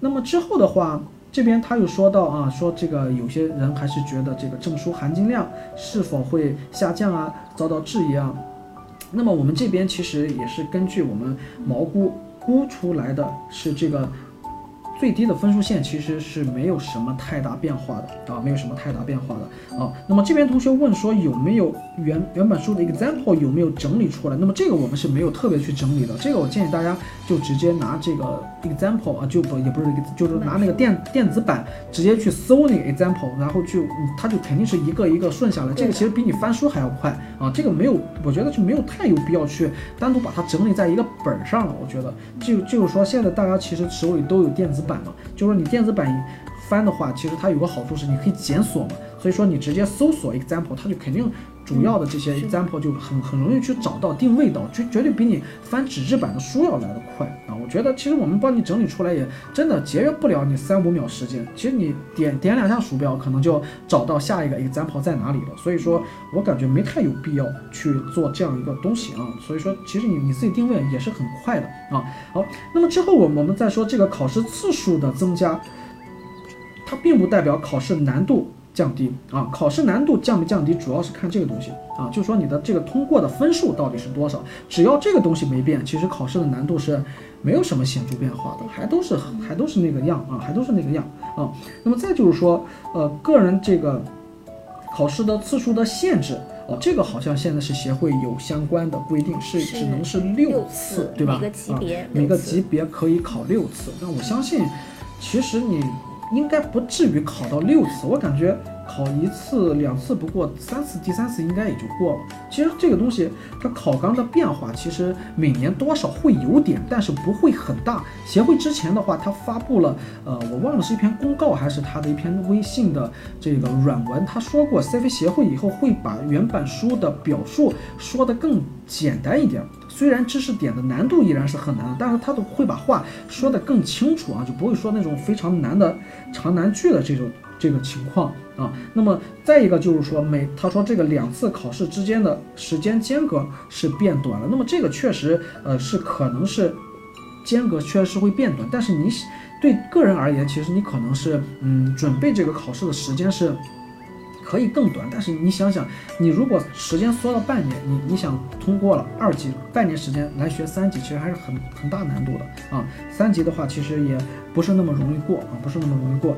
那么之后的话，这边他又说到啊，说这个有些人还是觉得这个证书含金量是否会下降啊，遭到质疑啊。那么我们这边其实也是根据我们毛估估出来的是这个。最低的分数线其实是没有什么太大变化的啊，没有什么太大变化的啊。那么这边同学问说有没有原原本书的 example 有没有整理出来？那么这个我们是没有特别去整理的。这个我建议大家就直接拿这个 example 啊，就不也不是就是拿那个电电子版直接去搜那个 example，然后就它就肯定是一个一个顺下来。这个其实比你翻书还要快啊。这个没有，我觉得就没有太有必要去单独把它整理在一个本儿上了。我觉得就就是说现在大家其实手里都有电子。版嘛，就是说你电子版翻的话，其实它有个好处是你可以检索嘛，所以说你直接搜索 example，它就肯定主要的这些 example 就很很容易去找到定位到，绝绝对比你翻纸质版的书要来的快啊！我觉得其实我们帮你整理出来也真的节约不了你三五秒时间，其实你点点两下鼠标，可能就找到下一个 example 在哪里了。所以说我感觉没太有必要去做这样一个东西啊。所以说其实你你自己定位也是很快的啊。好，那么之后我我们再说这个考试次数的增加。它并不代表考试难度降低啊，考试难度降不降低，主要是看这个东西啊，就是说你的这个通过的分数到底是多少，只要这个东西没变，其实考试的难度是没有什么显著变化的，还都是还都是那个样啊，还都是那个样啊。那么再就是说，呃，个人这个考试的次数的限制哦，这个好像现在是协会有相关的规定，是只能是六次，对吧？每个级别每个级别可以考六次。那我相信，其实你。应该不至于考到六次，我感觉考一次两次不过，三次第三次应该也就过了。其实这个东西它考纲的变化，其实每年多少会有点，但是不会很大。协会之前的话，它发布了，呃，我忘了是一篇公告还是它的一篇微信的这个软文，他说过 CV 协会以后会把原版书的表述说得更简单一点。虽然知识点的难度依然是很难的，但是他都会把话说得更清楚啊，就不会说那种非常难的长难句的这种这个情况啊。那么再一个就是说，每他说这个两次考试之间的时间间隔是变短了，那么这个确实呃是可能是间隔确实是会变短，但是你对个人而言，其实你可能是嗯准备这个考试的时间是。可以更短，但是你想想，你如果时间缩到半年，你你想通过了二级，半年时间来学三级，其实还是很很大难度的啊。三级的话，其实也不是那么容易过啊，不是那么容易过。